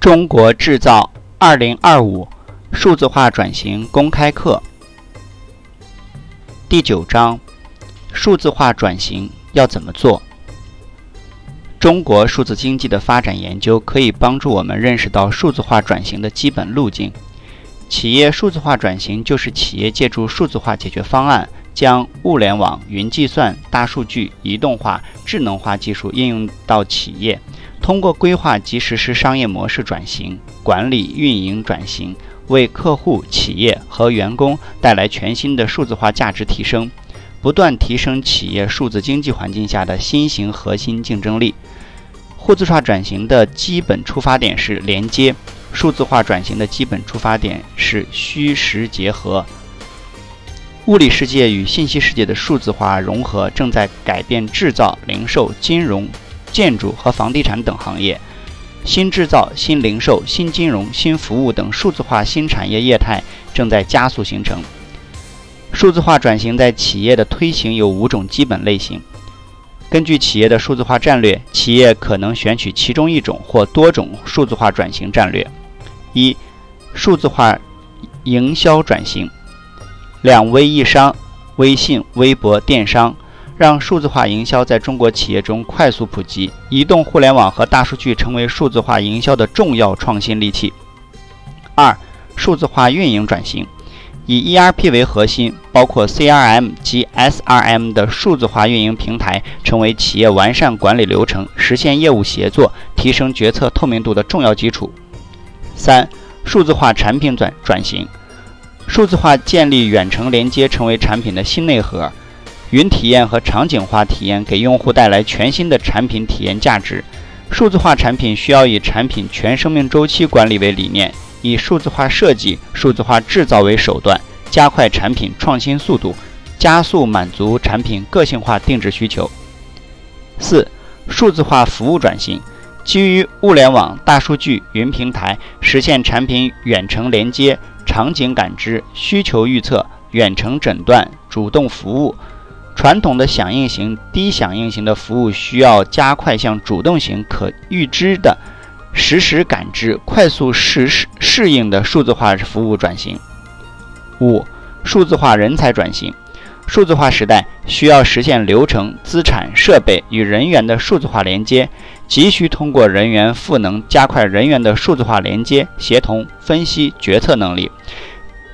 中国制造二零二五数字化转型公开课第九章：数字化转型要怎么做？中国数字经济的发展研究可以帮助我们认识到数字化转型的基本路径。企业数字化转型就是企业借助数字化解决方案，将物联网、云计算、大数据、移动化、智能化技术应用到企业。通过规划及实施商业模式转型、管理运营转型，为客户、企业和员工带来全新的数字化价值提升，不断提升企业数字经济环境下的新型核心竞争力。数字化转型的基本出发点是连接，数字化转型的基本出发点是虚实结合。物理世界与信息世界的数字化融合正在改变制造、零售、金融。建筑和房地产等行业，新制造、新零售、新金融、新服务等数字化新产业业态正在加速形成。数字化转型在企业的推行有五种基本类型。根据企业的数字化战略，企业可能选取其中一种或多种数字化转型战略：一、数字化营销转型，两微一商，微信、微博、电商。让数字化营销在中国企业中快速普及，移动互联网和大数据成为数字化营销的重要创新利器。二、数字化运营转型，以 ERP 为核心，包括 CRM 及 SRM 的数字化运营平台，成为企业完善管理流程、实现业务协作、提升决策透明度的重要基础。三、数字化产品转转型，数字化建立远程连接，成为产品的新内核。云体验和场景化体验给用户带来全新的产品体验价值。数字化产品需要以产品全生命周期管理为理念，以数字化设计、数字化制造为手段，加快产品创新速度，加速满足产品个性化定制需求。四、数字化服务转型，基于物联网、大数据、云平台，实现产品远程连接、场景感知、需求预测、远程诊断、主动服务。传统的响应型、低响应型的服务需要加快向主动型、可预知的、实时感知、快速适适适应的数字化服务转型。五、数字化人才转型。数字化时代需要实现流程、资产、设备与人员的数字化连接，急需通过人员赋能，加快人员的数字化连接、协同、分析、决策能力，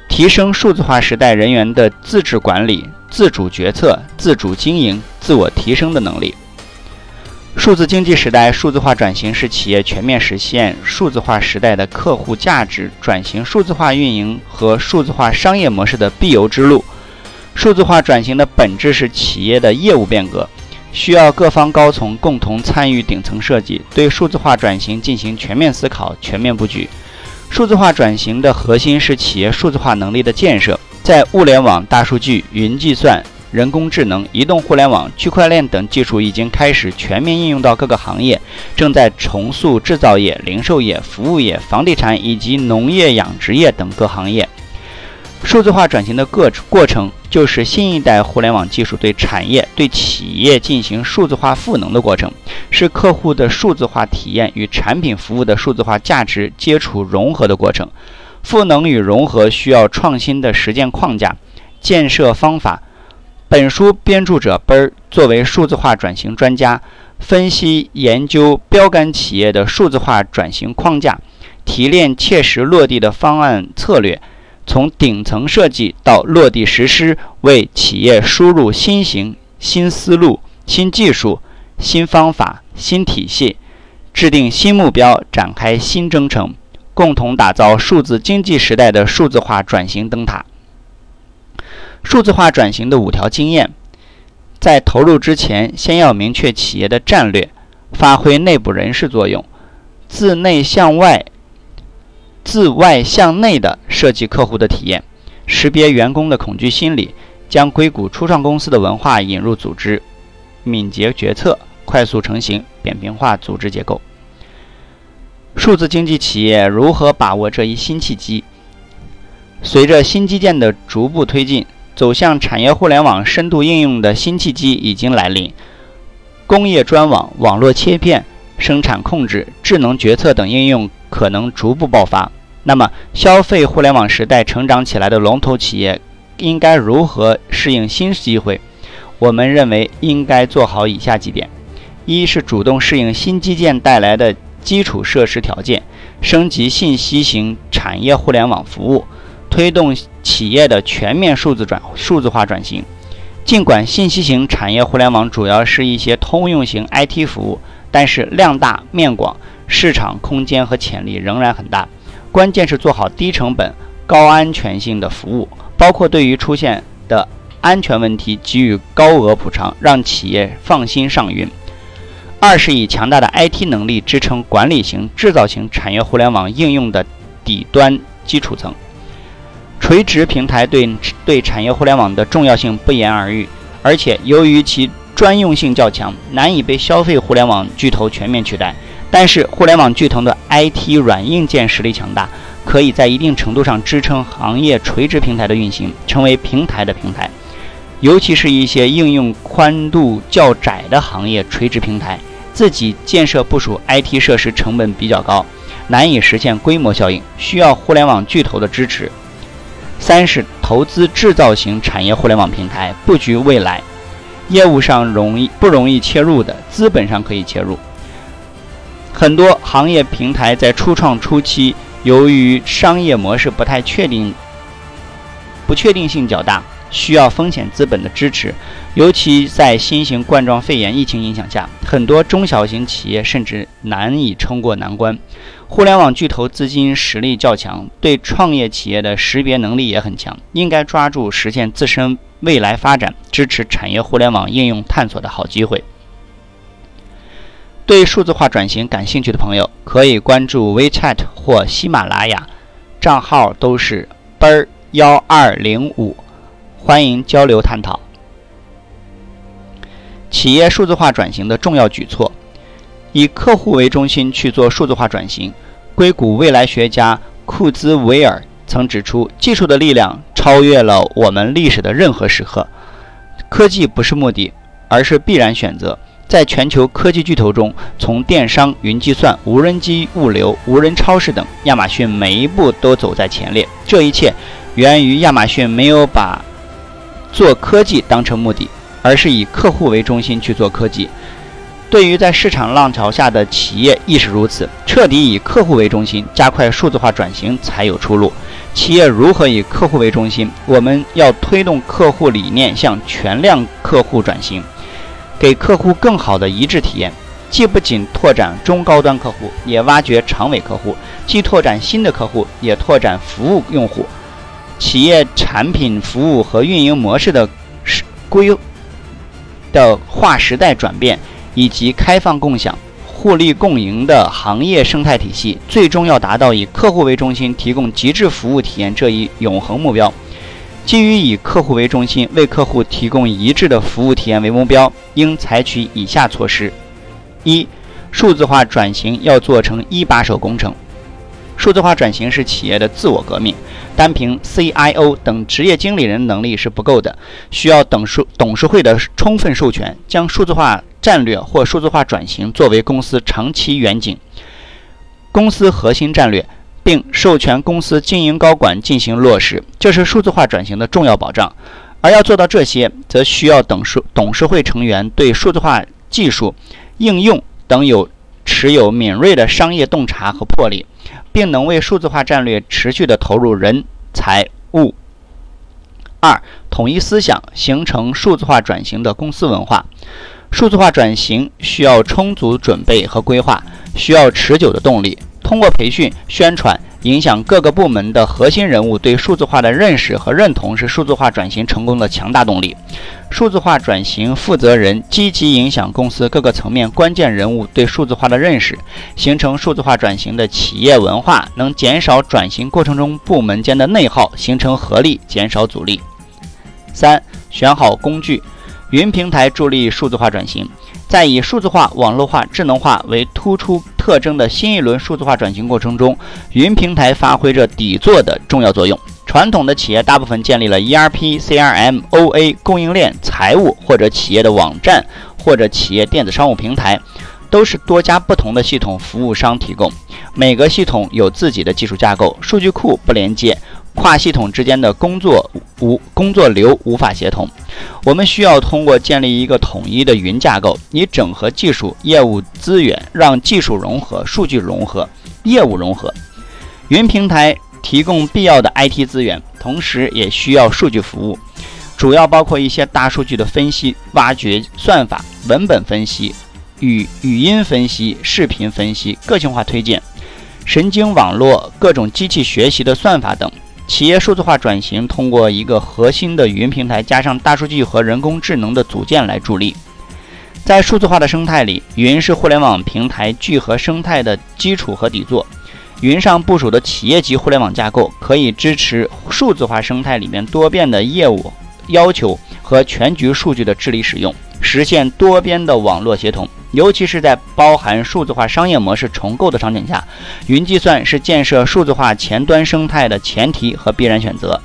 提升数字化时代人员的自治管理。自主决策、自主经营、自我提升的能力。数字经济时代数字化转型是企业全面实现数字化时代的客户价值转型、数字化运营和数字化商业模式的必由之路。数字化转型的本质是企业的业务变革，需要各方高层共同参与顶层设计，对数字化转型进行全面思考、全面布局。数字化转型的核心是企业数字化能力的建设。在物联网、大数据、云计算、人工智能、移动互联网、区块链等技术已经开始全面应用到各个行业，正在重塑制造业、零售业、服务业、房地产以及农业养殖业等各行业。数字化转型的过过程，就是新一代互联网技术对产业、对企业进行数字化赋能的过程，是客户的数字化体验与产品服务的数字化价值接触融合的过程。赋能与融合需要创新的实践框架、建设方法。本书编著者奔儿作为数字化转型专家，分析研究标杆企业的数字化转型框架，提炼切实落地的方案策略，从顶层设计到落地实施，为企业输入新型、新思路、新技术、新方法、新体系，制定新目标，展开新征程。共同打造数字经济时代的数字化转型灯塔。数字化转型的五条经验：在投入之前，先要明确企业的战略，发挥内部人士作用，自内向外、自外向内的设计客户的体验，识别员工的恐惧心理，将硅谷初创公司的文化引入组织，敏捷决策，快速成型，扁平化组织结构。数字经济企业如何把握这一新契机？随着新基建的逐步推进，走向产业互联网深度应用的新契机已经来临。工业专网、网络切片、生产控制、智能决策等应用可能逐步爆发。那么，消费互联网时代成长起来的龙头企业应该如何适应新机会？我们认为应该做好以下几点：一是主动适应新基建带来的基础设施条件，升级信息型产业互联网服务，推动企业的全面数字转数字化转型。尽管信息型产业互联网主要是一些通用型 IT 服务，但是量大面广，市场空间和潜力仍然很大。关键是做好低成本、高安全性的服务，包括对于出现的安全问题给予高额补偿，让企业放心上云。二是以强大的 IT 能力支撑管理型、制造型产业互联网应用的底端基础层。垂直平台对对产业互联网的重要性不言而喻，而且由于其专用性较强，难以被消费互联网巨头全面取代。但是，互联网巨头的 IT 软硬件实力强大，可以在一定程度上支撑行业垂直平台的运行，成为平台的平台。尤其是一些应用宽度较窄的行业垂直平台，自己建设部署 IT 设施成本比较高，难以实现规模效应，需要互联网巨头的支持。三是投资制造型产业互联网平台，布局未来，业务上容易不容易切入的，资本上可以切入。很多行业平台在初创初期，由于商业模式不太确定，不确定性较大，需要风险资本的支持。尤其在新型冠状肺炎疫情影响下，很多中小型企业甚至难以撑过难关。互联网巨头资金实力较强，对创业企业的识别能力也很强，应该抓住实现自身未来发展、支持产业互联网应用探索的好机会。对数字化转型感兴趣的朋友，可以关注 WeChat 或喜马拉雅，账号都是奔儿幺二零五，欢迎交流探讨。企业数字化转型的重要举措，以客户为中心去做数字化转型。硅谷未来学家库兹韦尔曾指出，技术的力量超越了我们历史的任何时刻。科技不是目的，而是必然选择。在全球科技巨头中，从电商、云计算、无人机物流、无人超市等，亚马逊每一步都走在前列。这一切源于亚马逊没有把做科技当成目的，而是以客户为中心去做科技。对于在市场浪潮下的企业亦是如此，彻底以客户为中心，加快数字化转型才有出路。企业如何以客户为中心？我们要推动客户理念向全量客户转型。给客户更好的一致体验，既不仅拓展中高端客户，也挖掘长尾客户；既拓展新的客户，也拓展服务用户。企业产品、服务和运营模式的规的划时代转变，以及开放共享、互利共赢的行业生态体系，最终要达到以客户为中心，提供极致服务体验这一永恒目标。基于以客户为中心，为客户提供一致的服务体验为目标，应采取以下措施：一、数字化转型要做成一把手工程。数字化转型是企业的自我革命，单凭 CIO 等职业经理人能力是不够的，需要董事董事会的充分授权，将数字化战略或数字化转型作为公司长期远景、公司核心战略。并授权公司经营高管进行落实，这是数字化转型的重要保障。而要做到这些，则需要董事董事会成员对数字化技术应用等有持有敏锐的商业洞察和魄力，并能为数字化战略持续的投入人财物。二、统一思想，形成数字化转型的公司文化。数字化转型需要充足准备和规划，需要持久的动力。通过培训、宣传，影响各个部门的核心人物对数字化的认识和认同，是数字化转型成功的强大动力。数字化转型负责人积极影响公司各个层面关键人物对数字化的认识，形成数字化转型的企业文化，能减少转型过程中部门间的内耗，形成合力，减少阻力。三、选好工具，云平台助力数字化转型。在以数字化、网络化、智能化为突出特征的新一轮数字化转型过程中，云平台发挥着底座的重要作用。传统的企业大部分建立了 ERP、CRM、OA、供应链、财务或者企业的网站或者企业电子商务平台，都是多家不同的系统服务商提供，每个系统有自己的技术架构，数据库不连接，跨系统之间的工作无工作流无法协同。我们需要通过建立一个统一的云架构，以整合技术、业务资源，让技术融合、数据融合、业务融合。云平台提供必要的 IT 资源，同时也需要数据服务，主要包括一些大数据的分析、挖掘、算法、文本分析。语语音分析、视频分析、个性化推荐、神经网络、各种机器学习的算法等。企业数字化转型通过一个核心的云平台，加上大数据和人工智能的组件来助力。在数字化的生态里，云是互联网平台聚合生态的基础和底座。云上部署的企业级互联网架构，可以支持数字化生态里面多变的业务要求和全局数据的治理使用，实现多边的网络协同。尤其是在包含数字化商业模式重构的场景下，云计算是建设数字化前端生态的前提和必然选择。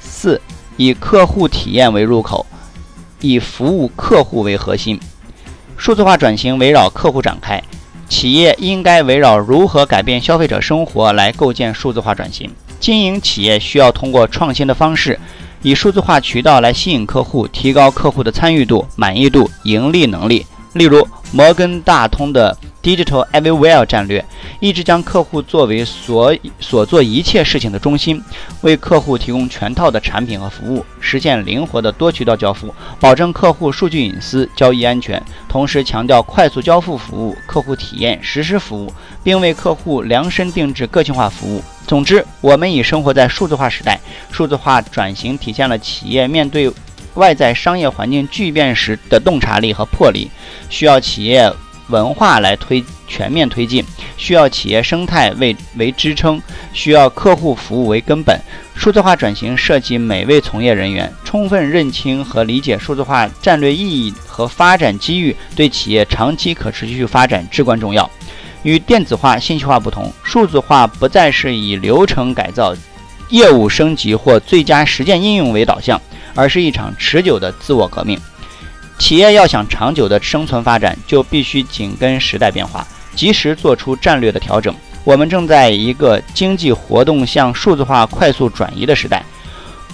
四、以客户体验为入口，以服务客户为核心。数字化转型围绕客户展开，企业应该围绕如何改变消费者生活来构建数字化转型。经营企业需要通过创新的方式。以数字化渠道来吸引客户，提高客户的参与度、满意度、盈利能力。例如，摩根大通的 Digital Everywhere 战略，一直将客户作为所所做一切事情的中心，为客户提供全套的产品和服务，实现灵活的多渠道交付，保证客户数据隐私、交易安全，同时强调快速交付服务、客户体验、实时服务，并为客户量身定制个性化服务。总之，我们已生活在数字化时代。数字化转型体现了企业面对外在商业环境巨变时的洞察力和魄力，需要企业文化来推全面推进，需要企业生态为为支撑，需要客户服务为根本。数字化转型涉及每位从业人员充分认清和理解数字化战略意义和发展机遇，对企业长期可持续发展至关重要。与电子化、信息化不同，数字化不再是以流程改造、业务升级或最佳实践应用为导向，而是一场持久的自我革命。企业要想长久的生存发展，就必须紧跟时代变化，及时做出战略的调整。我们正在一个经济活动向数字化快速转移的时代，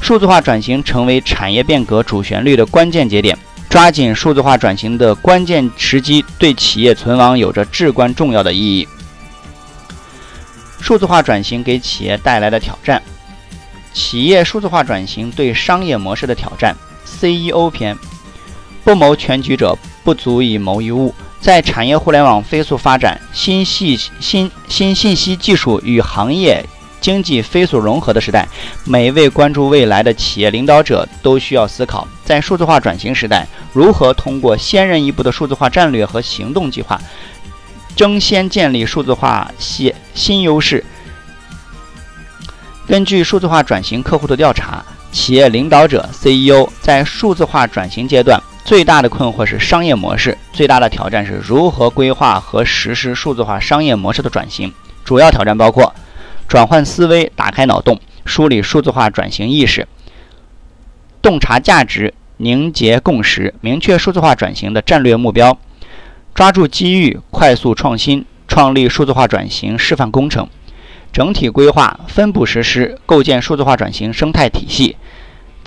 数字化转型成为产业变革主旋律的关键节点。抓紧数字化转型的关键时机，对企业存亡有着至关重要的意义。数字化转型给企业带来的挑战：企业数字化转型对商业模式的挑战。CEO 篇：不谋全局者，不足以谋一物。在产业互联网飞速发展、新系新新信息技术与行业。经济飞速融合的时代，每一位关注未来的企业领导者都需要思考，在数字化转型时代，如何通过先人一步的数字化战略和行动计划，争先建立数字化新新优势。根据数字化转型客户的调查，企业领导者 CEO 在数字化转型阶段最大的困惑是商业模式，最大的挑战是如何规划和实施数字化商业模式的转型。主要挑战包括。转换思维，打开脑洞，梳理数字化转型意识，洞察价值，凝结共识，明确数字化转型的战略目标，抓住机遇，快速创新，创立数字化转型示范工程，整体规划，分步实施，构建数字化转型生态体系，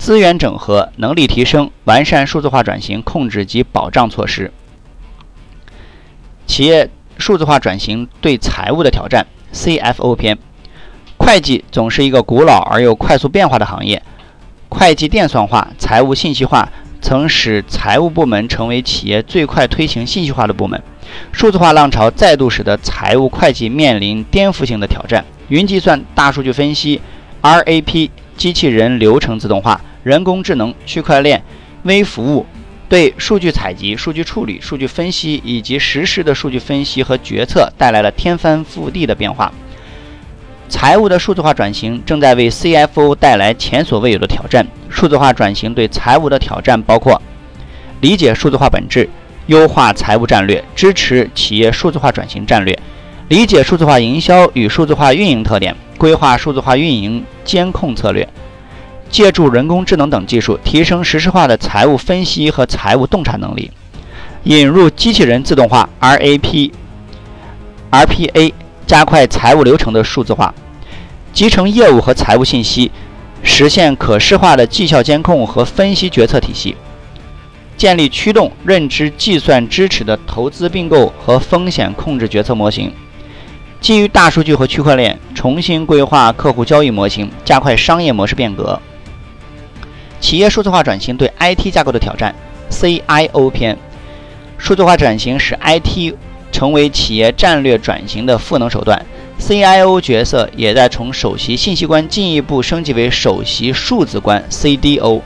资源整合，能力提升，完善数字化转型控制及保障措施。企业数字化转型对财务的挑战，CFO 篇。会计总是一个古老而又快速变化的行业。会计电算化、财务信息化曾使财务部门成为企业最快推行信息化的部门。数字化浪潮再度使得财务会计面临颠覆性的挑战。云计算、大数据分析、RAP、机器人流程自动化、人工智能、区块链、微服务，对数据采集、数据处理、数据分析以及实时的数据分析和决策带来了天翻覆地的变化。财务的数字化转型正在为 CFO 带来前所未有的挑战。数字化转型对财务的挑战包括：理解数字化本质，优化财务战略，支持企业数字化转型战略；理解数字化营销与数字化运营特点，规划数字化运营监控策略；借助人工智能等技术，提升实时化的财务分析和财务洞察能力；引入机器人自动化 （RAP）、RPA，加快财务流程的数字化，集成业务和财务信息，实现可视化的绩效监控和分析决策体系。建立驱动认知计算支持的投资并购和风险控制决策模型。基于大数据和区块链，重新规划客户交易模型，加快商业模式变革。企业数字化转型对 IT 架构的挑战，CIO 篇。数字化转型使 IT 成为企业战略转型的赋能手段，CIO 角色也在从首席信息官进一步升级为首席数字官 （CDO）。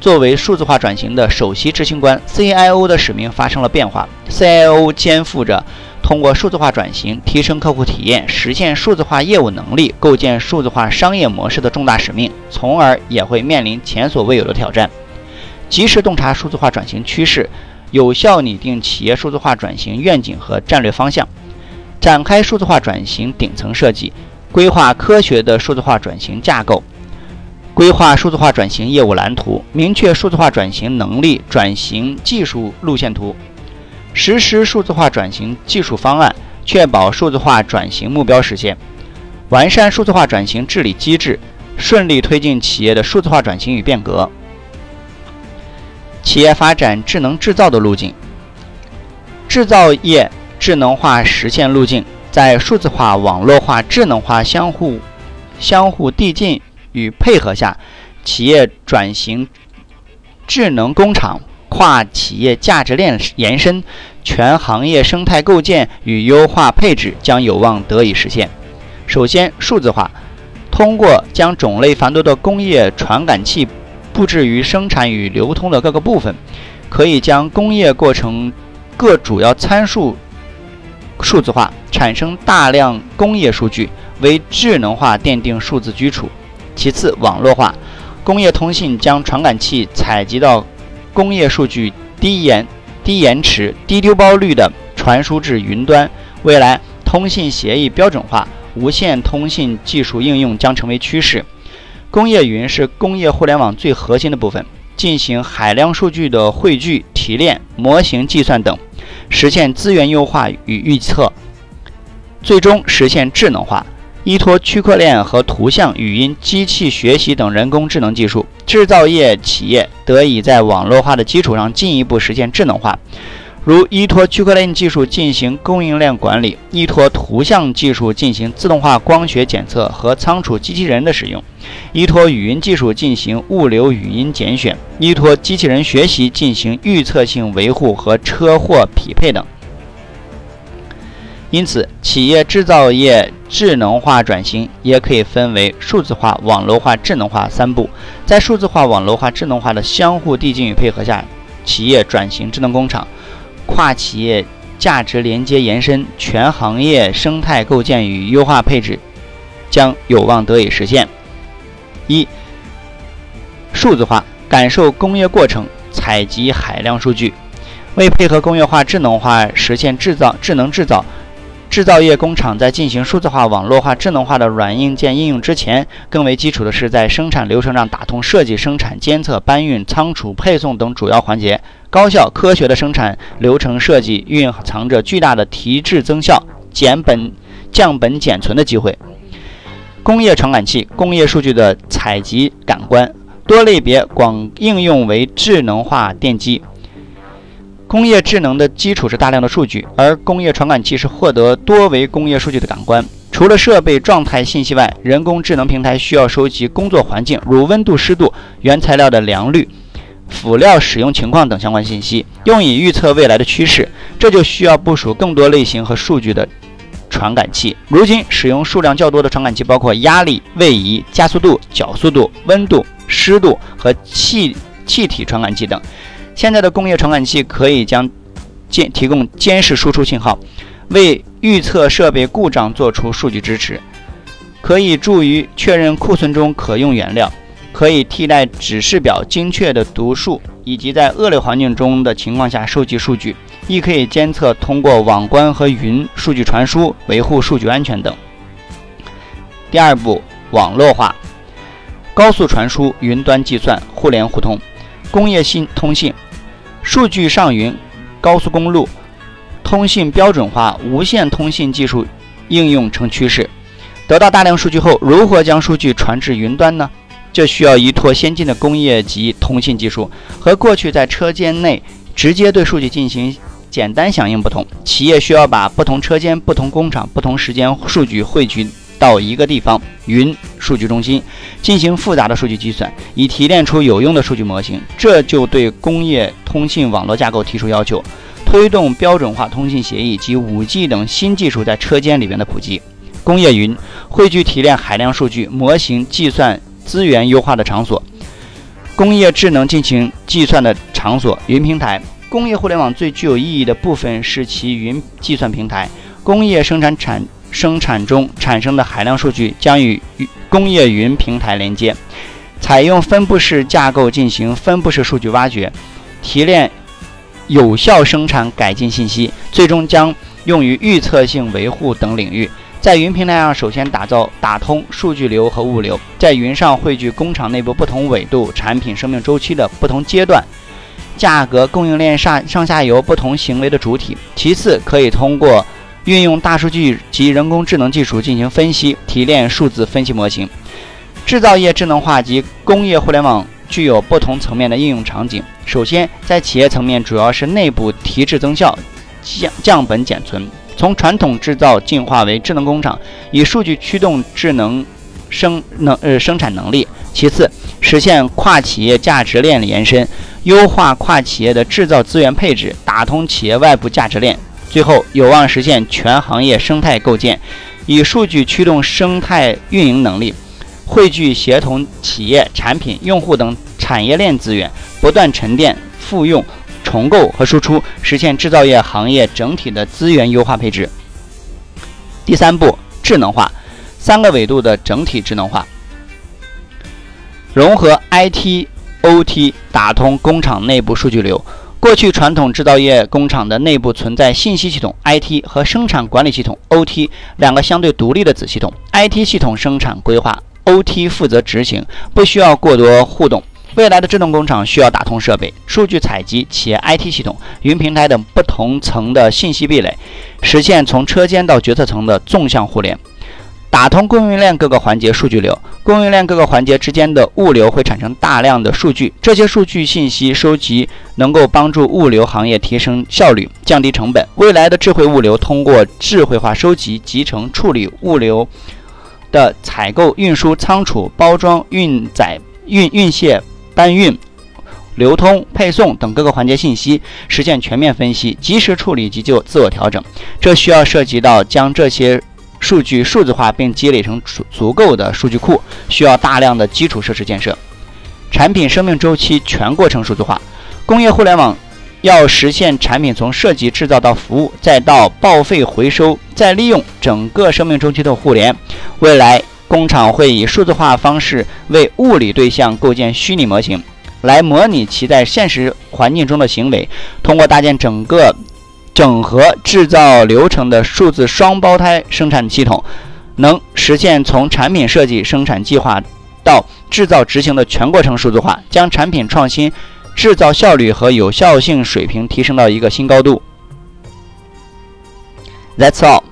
作为数字化转型的首席执行官，CIO 的使命发生了变化。CIO 肩负着通过数字化转型提升客户体验、实现数字化业务能力、构建数字化商业模式的重大使命，从而也会面临前所未有的挑战：及时洞察数字化转型趋势。有效拟定企业数字化转型愿景和战略方向，展开数字化转型顶层设计，规划科学的数字化转型架构，规划数字化转型业务蓝图，明确数字化转型能力转型技术路线图，实施数字化转型技术方案，确保数字化转型目标实现，完善数字化转型治理机制，顺利推进企业的数字化转型与变革。企业发展智能制造的路径，制造业智能化实现路径，在数字化、网络化、智能化相互相互递进与配合下，企业转型智能工厂、跨企业价值链延伸、全行业生态构建与优化配置将有望得以实现。首先，数字化，通过将种类繁多的工业传感器。布置于生产与流通的各个部分，可以将工业过程各主要参数数字化，产生大量工业数据，为智能化奠定数字基础。其次，网络化，工业通信将传感器采集到工业数据低延、低延迟、低丢包率的传输至云端。未来，通信协议标准化、无线通信技术应用将成为趋势。工业云是工业互联网最核心的部分，进行海量数据的汇聚、提炼、模型计算等，实现资源优化与预测，最终实现智能化。依托区块链和图像、语音、机器学习等人工智能技术，制造业企业得以在网络化的基础上进一步实现智能化。如依托区块链技术进行供应链管理，依托图像技术进行自动化光学检测和仓储机器人的使用，依托语音技术进行物流语音拣选，依托机器人学习进行预测性维护和车祸匹配等。因此，企业制造业智能化转型也可以分为数字化、网络化、智能化三步。在数字化、网络化、智能化的相互递进与配合下，企业转型智能工厂。跨企业价值连接延伸，全行业生态构建与优化配置将有望得以实现。一、数字化，感受工业过程，采集海量数据，为配合工业化、智能化，实现制造智能制造。制造业工厂在进行数字化、网络化、智能化的软硬件应用之前，更为基础的是在生产流程上打通设计、生产、监测、搬运、仓储、配送等主要环节。高效科学的生产流程设计蕴藏着巨大的提质增效、减本降本减存的机会。工业传感器、工业数据的采集感官，多类别广应用为智能化电机。工业智能的基础是大量的数据，而工业传感器是获得多维工业数据的感官。除了设备状态信息外，人工智能平台需要收集工作环境，如温度、湿度、原材料的良率、辅料使用情况等相关信息，用以预测未来的趋势。这就需要部署更多类型和数据的传感器。如今，使用数量较多的传感器包括压力、位移、加速度、角速度、温度、湿度和气气体传感器等。现在的工业传感器可以将监提供监视输出信号，为预测设备故障做出数据支持，可以助于确认库存中可用原料，可以替代指示表精确的读数，以及在恶劣环境中的情况下收集数据，亦可以监测通过网关和云数据传输，维护数据安全等。第二步，网络化，高速传输、云端计算、互联互通、工业信通信。数据上云，高速公路、通信标准化、无线通信技术应用成趋势。得到大量数据后，如何将数据传至云端呢？这需要依托先进的工业级通信技术，和过去在车间内直接对数据进行简单响应不同。企业需要把不同车间、不同工厂、不同时间数据汇聚到一个地方——云数据中心，进行复杂的数据计算，以提炼出有用的数据模型。这就对工业通信网络架构提出要求，推动标准化通信协议及 5G 等新技术在车间里面的普及。工业云汇聚提炼海量数据模型计算。资源优化的场所，工业智能进行计算的场所，云平台。工业互联网最具有意义的部分是其云计算平台。工业生产产生产中产生的海量数据将与工业云平台连接，采用分布式架构进行分布式数据挖掘、提炼，有效生产改进信息，最终将用于预测性维护等领域。在云平台上，首先打造打通数据流和物流，在云上汇聚工厂内部不同纬度、产品生命周期的不同阶段、价格、供应链上上下游不同行为的主体。其次，可以通过运用大数据及人工智能技术进行分析、提炼数字分析模型。制造业智能化及工业互联网具有不同层面的应用场景。首先，在企业层面，主要是内部提质增效、降降本减存。从传统制造进化为智能工厂，以数据驱动智能生能呃生产能力。其次，实现跨企业价值链的延伸，优化跨企业的制造资源配置，打通企业外部价值链。最后，有望实现全行业生态构建，以数据驱动生态运营能力，汇聚协同企业、产品、用户等产业链资源，不断沉淀复用。重构和输出，实现制造业行业整体的资源优化配置。第三步，智能化，三个维度的整体智能化，融合 IT、OT，打通工厂内部数据流。过去传统制造业工厂的内部存在信息系统 IT 和生产管理系统 OT 两个相对独立的子系统，IT 系统生产规划，OT 负责执行，不需要过多互动。未来的智能工厂需要打通设备、数据采集、企业 IT 系统、云平台等不同层的信息壁垒，实现从车间到决策层的纵向互联，打通供应链各个环节数据流。供应链各个环节之间的物流会产生大量的数据，这些数据信息收集能够帮助物流行业提升效率、降低成本。未来的智慧物流通过智慧化收集、集成、处理物流的采购、运输、仓储、包装、运载、运运卸。搬运、流通、配送等各个环节信息，实现全面分析、及时处理及就自我调整。这需要涉及到将这些数据数字化并积累成足足够的数据库，需要大量的基础设施建设。产品生命周期全过程数字化，工业互联网要实现产品从设计、制造到服务，再到报废、回收、再利用整个生命周期的互联。未来。工厂会以数字化方式为物理对象构建虚拟模型，来模拟其在现实环境中的行为。通过搭建整个整合制造流程的数字双胞胎生产系统，能实现从产品设计、生产计划到制造执行的全过程数字化，将产品创新、制造效率和有效性水平提升到一个新高度。That's all.